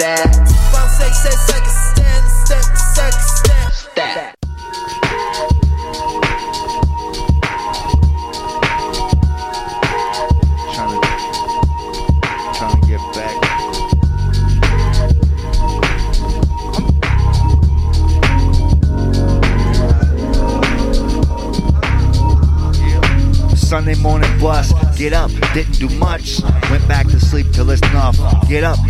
That. Five, six, six, six, stand, six, six, stand, that. Sunday morning bus, get up, didn't do much. Went back to sleep till it's enough. Get up, ain't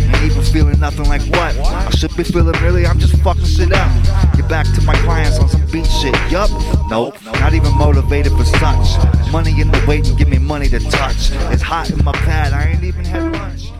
even feeling nothing like what? I should be feeling really, I'm just fucking shit up. Get back to my clients on some beat shit. Yup, nope, not even motivated for such. Money in the waiting, give me money to touch. It's hot in my pad, I ain't even had lunch.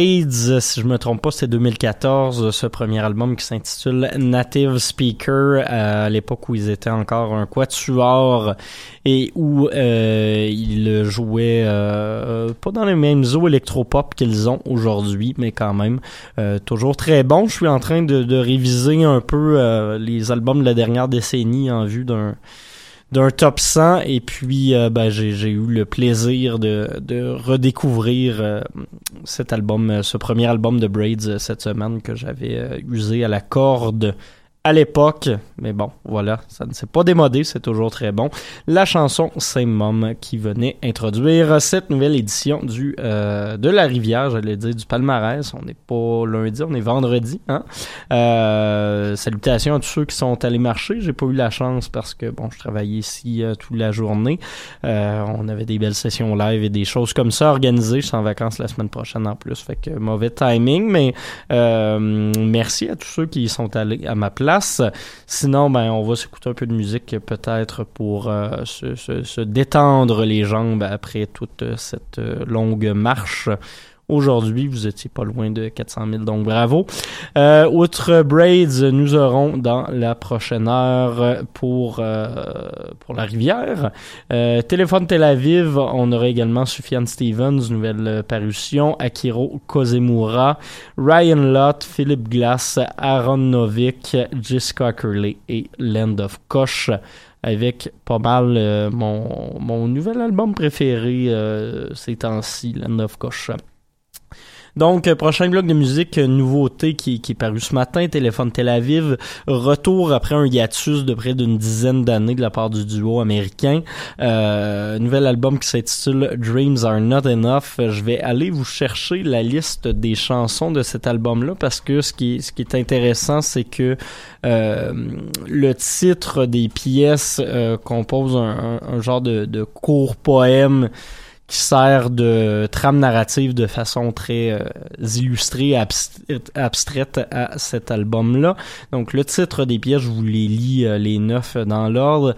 Braids, si je me trompe pas, c'est 2014, ce premier album qui s'intitule Native Speaker, à l'époque où ils étaient encore un quatuor et où euh, ils jouaient euh, pas dans les mêmes eaux électropop qu'ils ont aujourd'hui, mais quand même euh, toujours très bon. Je suis en train de, de réviser un peu euh, les albums de la dernière décennie en vue d'un d'un top 100 et puis euh, ben, j'ai eu le plaisir de, de redécouvrir euh, cet album, euh, ce premier album de Braids cette semaine que j'avais usé à la corde à l'époque, mais bon, voilà, ça ne s'est pas démodé, c'est toujours très bon. La chanson Same Mom qui venait introduire cette nouvelle édition du euh, de la rivière, j'allais dire du palmarès. On n'est pas lundi, on est vendredi. Hein? Euh, salutations à tous ceux qui sont allés marcher. J'ai pas eu la chance parce que bon, je travaillais ici euh, toute la journée. On avait des belles sessions live et des choses comme ça organisées. Je suis en vacances la semaine prochaine en plus, fait que mauvais timing, mais merci à tous ceux qui sont allés à ma place Sinon, ben, on va s'écouter un peu de musique peut-être pour euh, se, détendre les jambes après toute cette euh, longue marche. Aujourd'hui, vous étiez pas loin de 400 000, donc bravo. Euh, outre Braids, nous aurons dans la prochaine heure pour euh, pour la rivière. Euh, Téléphone Tel Aviv, on aura également Sufjan Stevens, nouvelle parution, Akiro Kozemura, Ryan Lott, Philip Glass, Aaron Novik, Jessica Curley et Land of Koch avec pas mal euh, mon, mon nouvel album préféré euh, ces temps-ci, Land of Koch. Donc, euh, prochain bloc de musique, euh, nouveauté qui, qui est paru ce matin, Téléphone Tel Aviv, retour après un hiatus de près d'une dizaine d'années de la part du duo américain. Euh, nouvel album qui s'intitule Dreams Are Not Enough. Je vais aller vous chercher la liste des chansons de cet album-là parce que ce qui, ce qui est intéressant, c'est que le titre des pièces compose un, genre de court poème qui sert de trame narrative de façon très euh, illustrée, abstraite à cet album-là. Donc le titre des pièces, je vous les lis euh, les neuf dans l'ordre.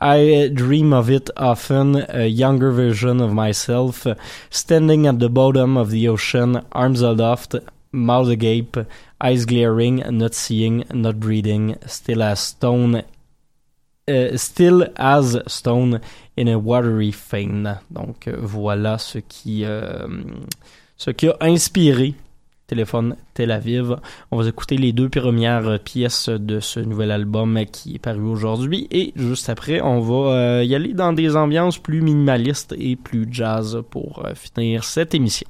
I dream of it often, a younger version of myself, standing at the bottom of the ocean, arms aloft, mouth agape, eyes glaring, not seeing, not breathing, still as stone, uh, still as stone in a watery fane. Donc euh, voilà ce qui euh, ce qui a inspiré Téléphone Tel Aviv. On va écouter les deux premières pièces de ce nouvel album qui est paru aujourd'hui et juste après, on va euh, y aller dans des ambiances plus minimalistes et plus jazz pour finir cette émission.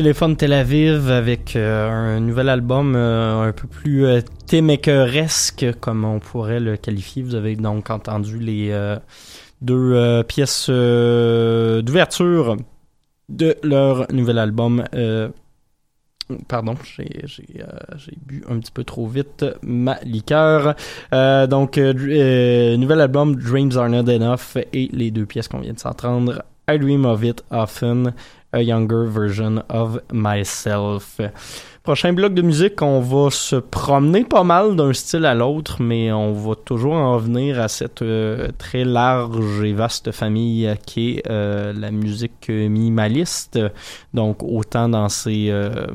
Téléphone Tel Aviv avec un nouvel album un peu plus thémaqueuresque, comme on pourrait le qualifier. Vous avez donc entendu les deux pièces d'ouverture de leur nouvel album. Pardon, j'ai bu un petit peu trop vite ma liqueur. donc, nouvel album Dreams Are Not Enough et les deux pièces qu'on vient de s'entendre I Dream of It Often, a younger version of myself. Prochain bloc de musique, on va se promener pas mal d'un style à l'autre, mais on va toujours en venir à cette euh, très large et vaste famille qui est euh, la musique minimaliste. Donc autant dans ces euh,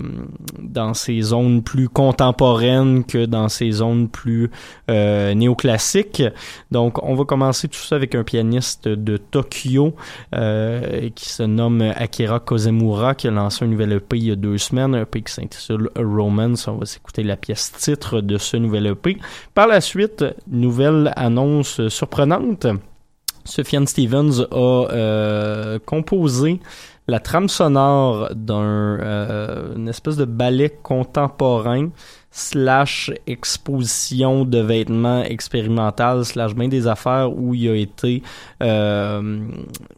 dans ces zones plus contemporaines que dans ces zones plus néoclassiques. Donc on va commencer tout ça avec un pianiste de Tokyo qui se nomme Akira Kozemura qui a lancé un nouvel EP il y a deux semaines, un EP qui s'intitule Romance. On va s'écouter la pièce titre de ce nouvel EP. Par la suite, nouvelle annonce surprenante. Sufjan Stevens a euh, composé la trame sonore d'un euh, espèce de ballet contemporain slash exposition de vêtements expérimental slash bien des affaires où il a été euh,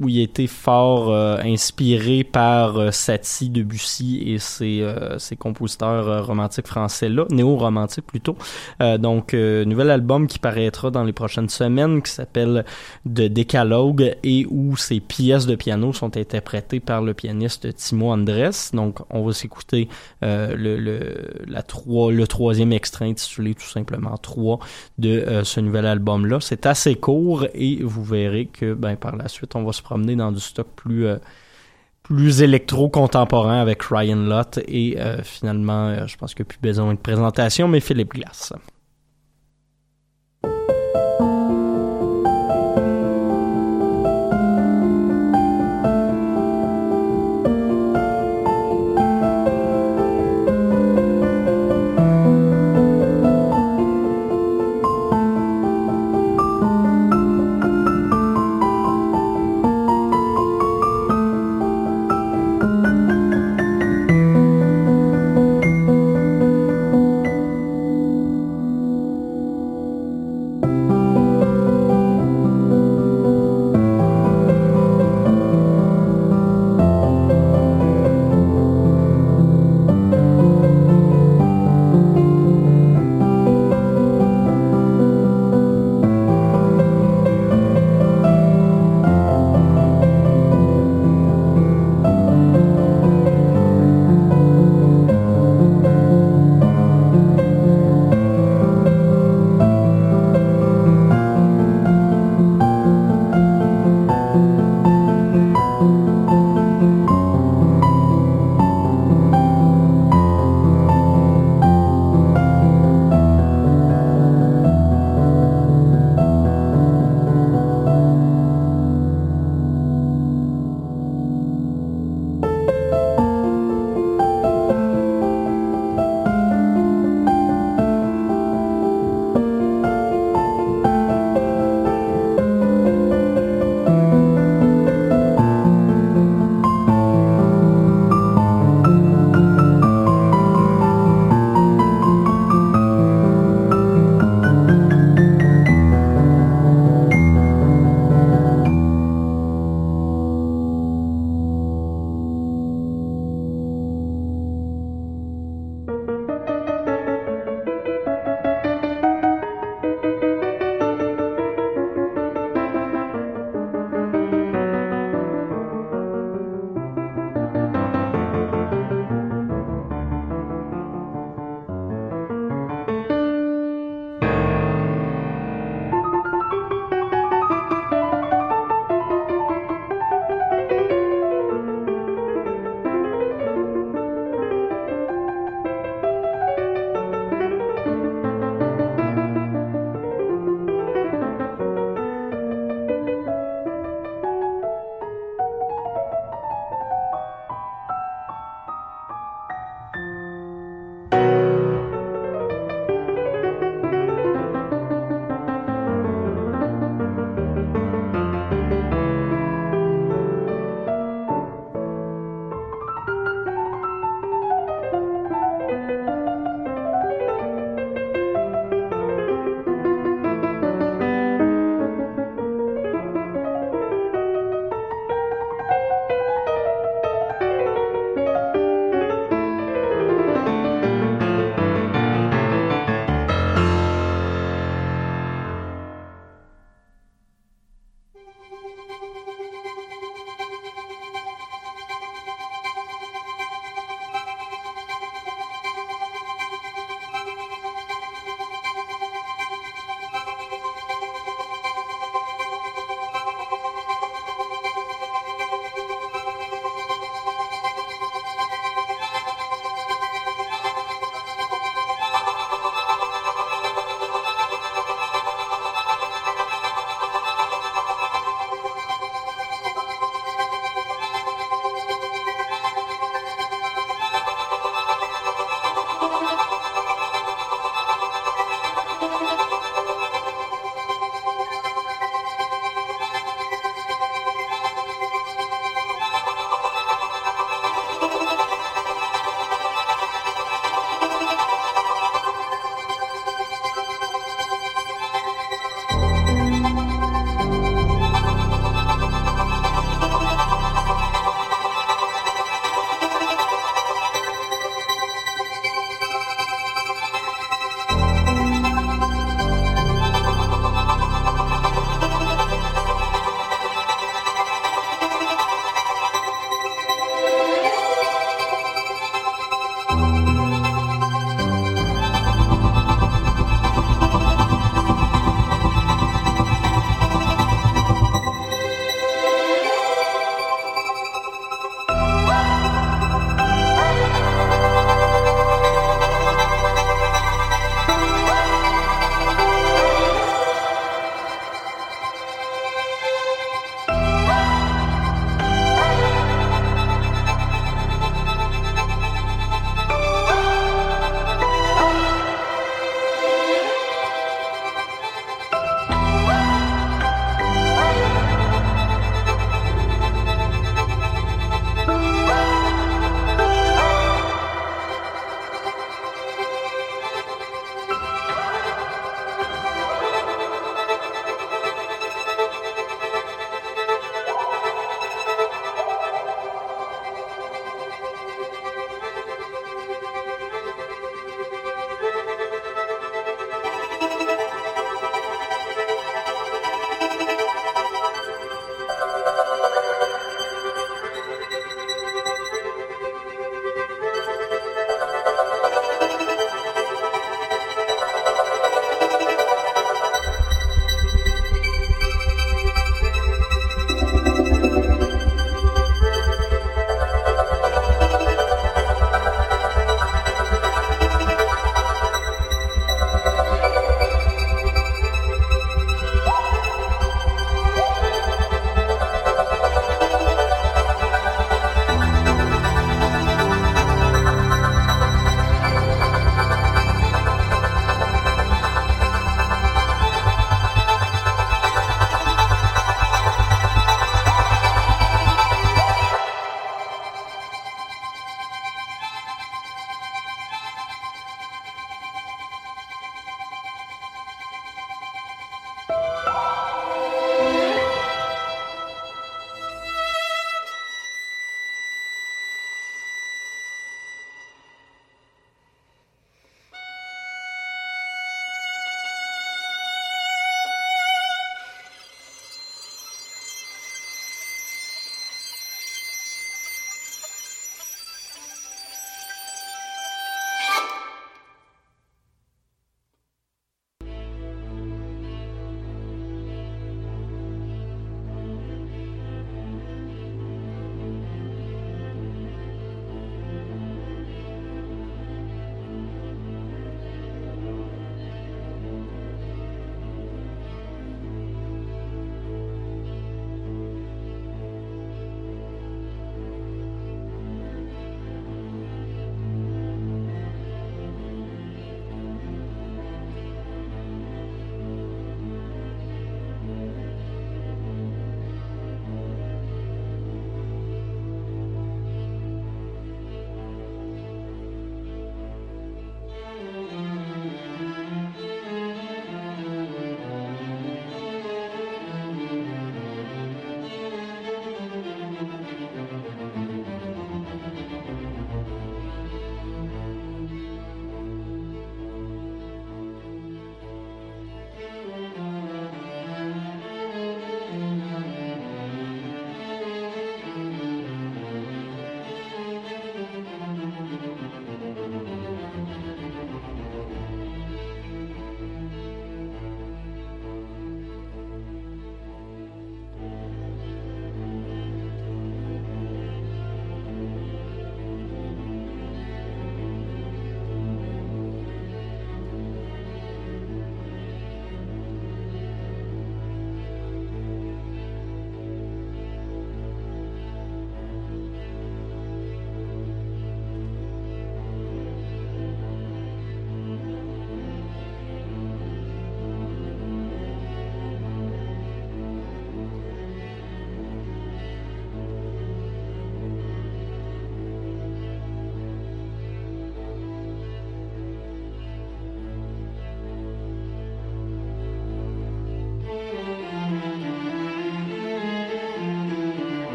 où il a été fort euh, inspiré par euh, Satie Debussy et ses, euh, ses compositeurs romantiques français là néo-romantiques plutôt. Donc nouvel album qui paraîtra dans les prochaines semaines qui s'appelle De Décalogue et où ses pièces de piano sont interprétées par le pianiste Timo Andres donc on va s'écouter le, le la 3 le troisième extrait intitulé tout simplement 3 de euh, ce nouvel album-là. C'est assez court et vous verrez que ben, par la suite, on va se promener dans du stock plus... Euh, plus électro-contemporain avec Ryan Lott et euh, finalement, je pense a plus besoin de présentation, mais Philippe Glass.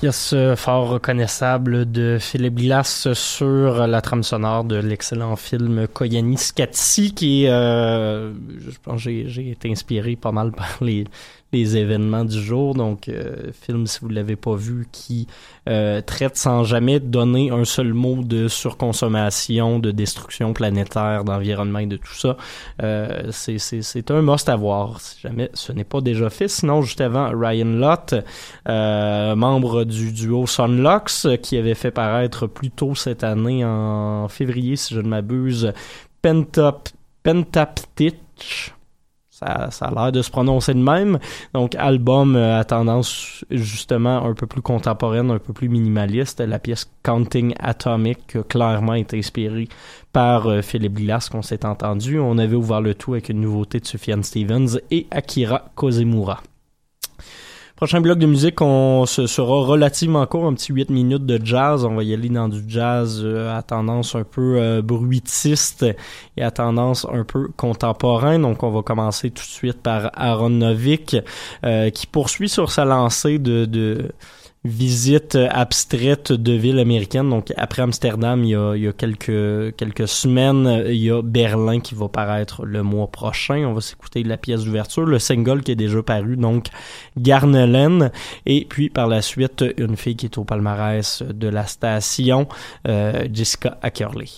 Pièce fort reconnaissable de Philippe Glass sur la trame sonore de l'excellent film Koyani Skatsi qui euh, je pense, j'ai été inspiré pas mal par les les événements du jour. Donc, euh, film, si vous ne l'avez pas vu, qui euh, traite sans jamais donner un seul mot de surconsommation, de destruction planétaire, d'environnement et de tout ça. Euh, c'est un must à voir, si jamais ce n'est pas déjà fait. Sinon, juste avant, Ryan Lott, euh, membre du duo Sunlux, qui avait fait paraître plus tôt cette année, en février, si je ne m'abuse, Pentap, Pentaptitch, ça, ça a l'air de se prononcer de même. Donc, album euh, à tendance justement un peu plus contemporaine, un peu plus minimaliste. La pièce Counting Atomic clairement été inspirée par euh, Philippe Glass qu'on s'est entendu. On avait ouvert le tout avec une nouveauté de Sufjan Stevens et Akira Kozemura. Prochain bloc de musique, on se sera relativement court, un petit 8 minutes de jazz. On va y aller dans du jazz euh, à tendance un peu euh, bruitiste et à tendance un peu contemporain. Donc, on va commencer tout de suite par Aaron Novik, euh, qui poursuit sur sa lancée de visite abstraite de villes américaines. Donc après Amsterdam, il y a, il y a quelques quelques semaines, il y a Berlin qui va paraître le mois prochain. On va s'écouter la pièce d'ouverture, le single qui est déjà paru, donc Garnelen. Et puis par la suite, une fille qui est au palmarès de la station, euh, Jessica Ackerley.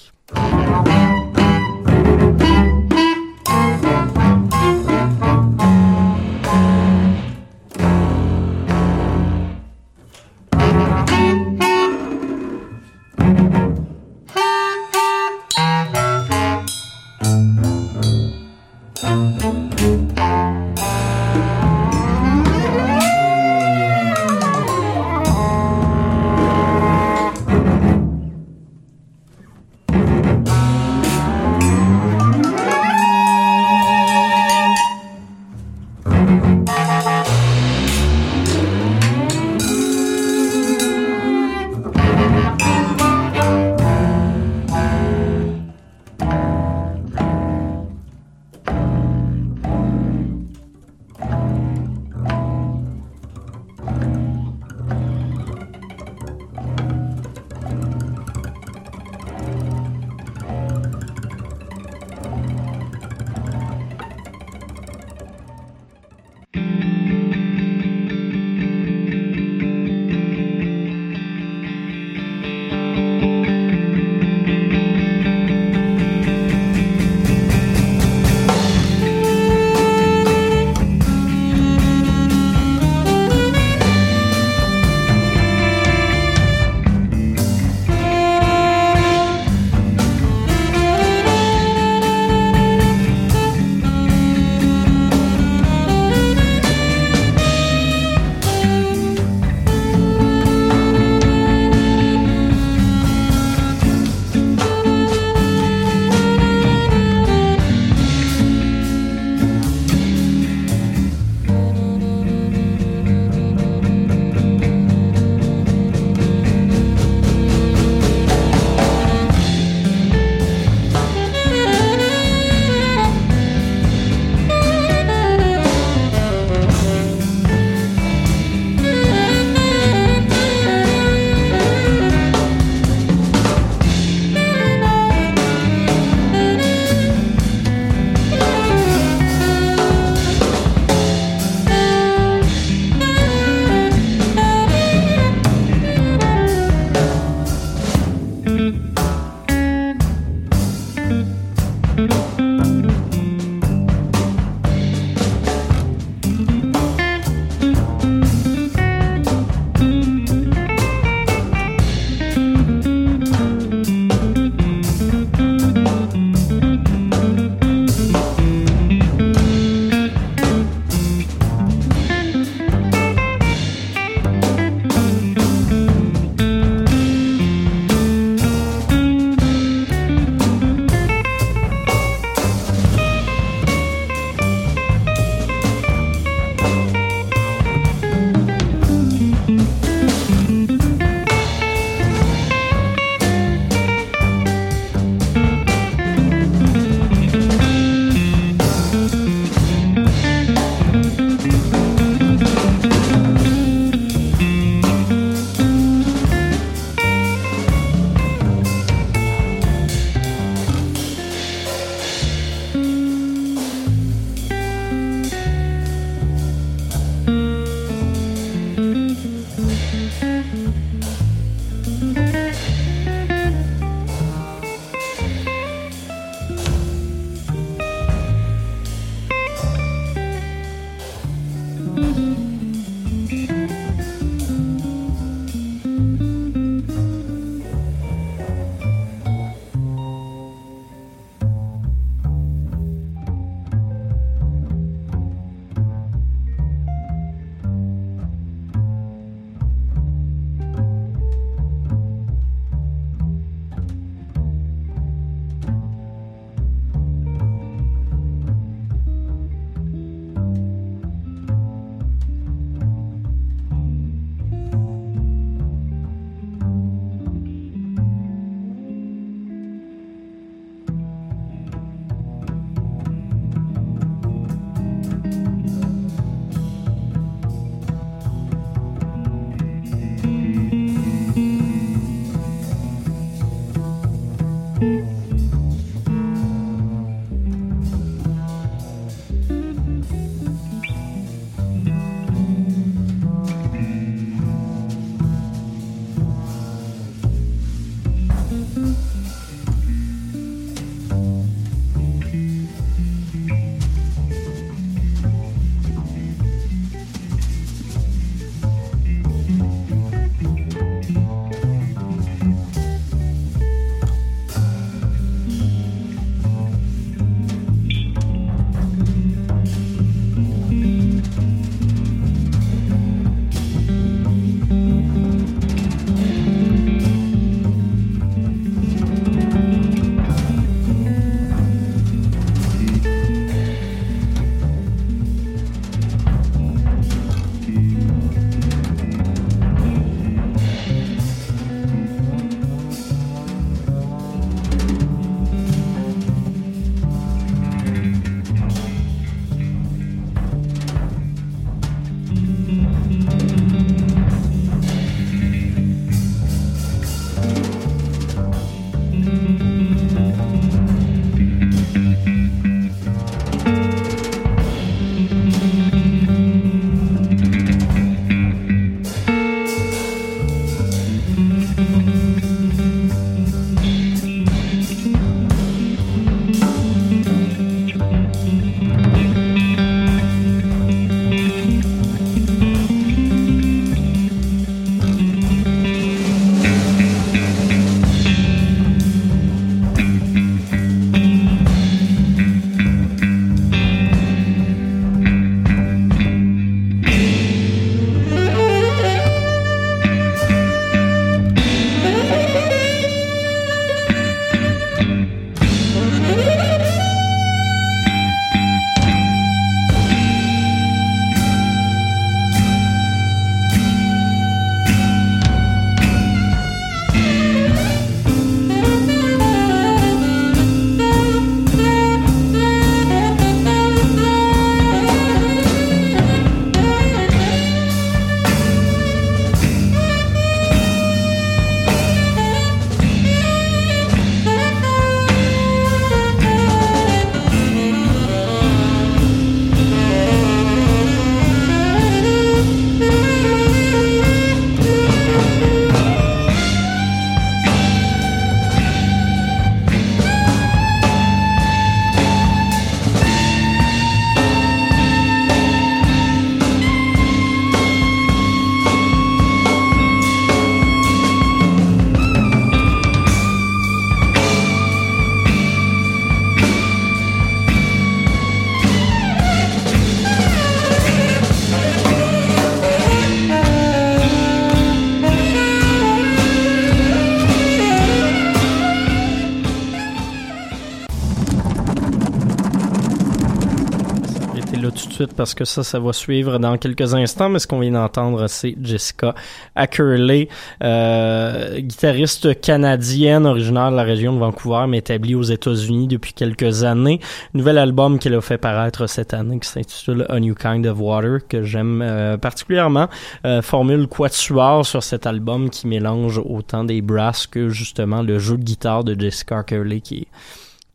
Parce que ça, ça va suivre dans quelques instants. Mais ce qu'on vient d'entendre, c'est Jessica Ackerley, euh, guitariste canadienne originaire de la région de Vancouver, mais établie aux États-Unis depuis quelques années. Nouvel album qu'elle a fait paraître cette année qui s'intitule A New Kind of Water, que j'aime euh, particulièrement. Euh, formule quatuor sur cet album qui mélange autant des brasses que justement le jeu de guitare de Jessica Ackerley qui est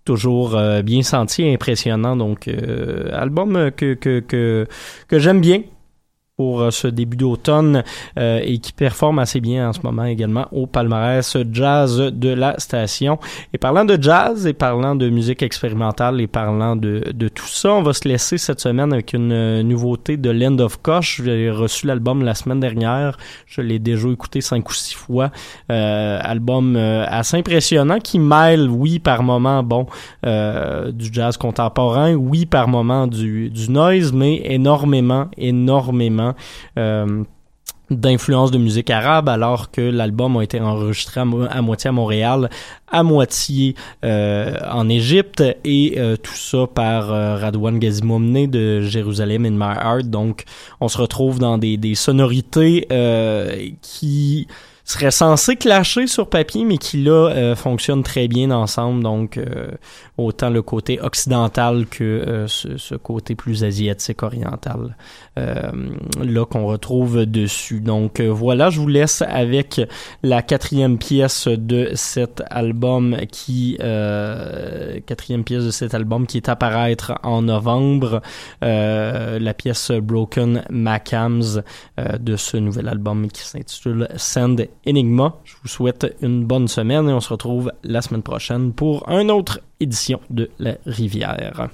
toujours euh, bien senti impressionnant. Donc, euh, album que, que, que, que j'aime bien. Pour euh, ce début d'automne euh, et qui performe assez bien en ce moment également au palmarès jazz de la station. Et parlant de jazz et parlant de musique expérimentale et parlant de, de tout ça, on va se laisser cette semaine avec une euh, nouveauté de Land of Koch. J'ai reçu l'album la semaine dernière. Je l'ai déjà écouté cinq ou six fois. Euh, album assez impressionnant qui mêle, oui, par moment, bon, du jazz contemporain, oui, par moment du, du noise, mais énormément, énormément euh, d'influence de musique arabe alors que l'album a été enregistré à, moitié à Montréal, à moitié euh, en Égypte et euh, tout ça par Radwan Gazimoumne de Jérusalem in My Heart. Donc on se retrouve dans des, sonorités qui seraient censées clasher sur papier mais qui là fonctionnent très bien ensemble. Donc autant le côté occidental que euh, ce, côté plus asiatique oriental euh, là qu'on retrouve dessus. Donc euh, voilà, je vous laisse avec la quatrième pièce de cet album qui euh, quatrième pièce de cet album qui est à paraître en novembre, la pièce Broken Macams de ce nouvel album qui s'intitule Send Enigma. Je vous souhaite une bonne semaine et on se retrouve la semaine prochaine pour un autre édition de La Rivière.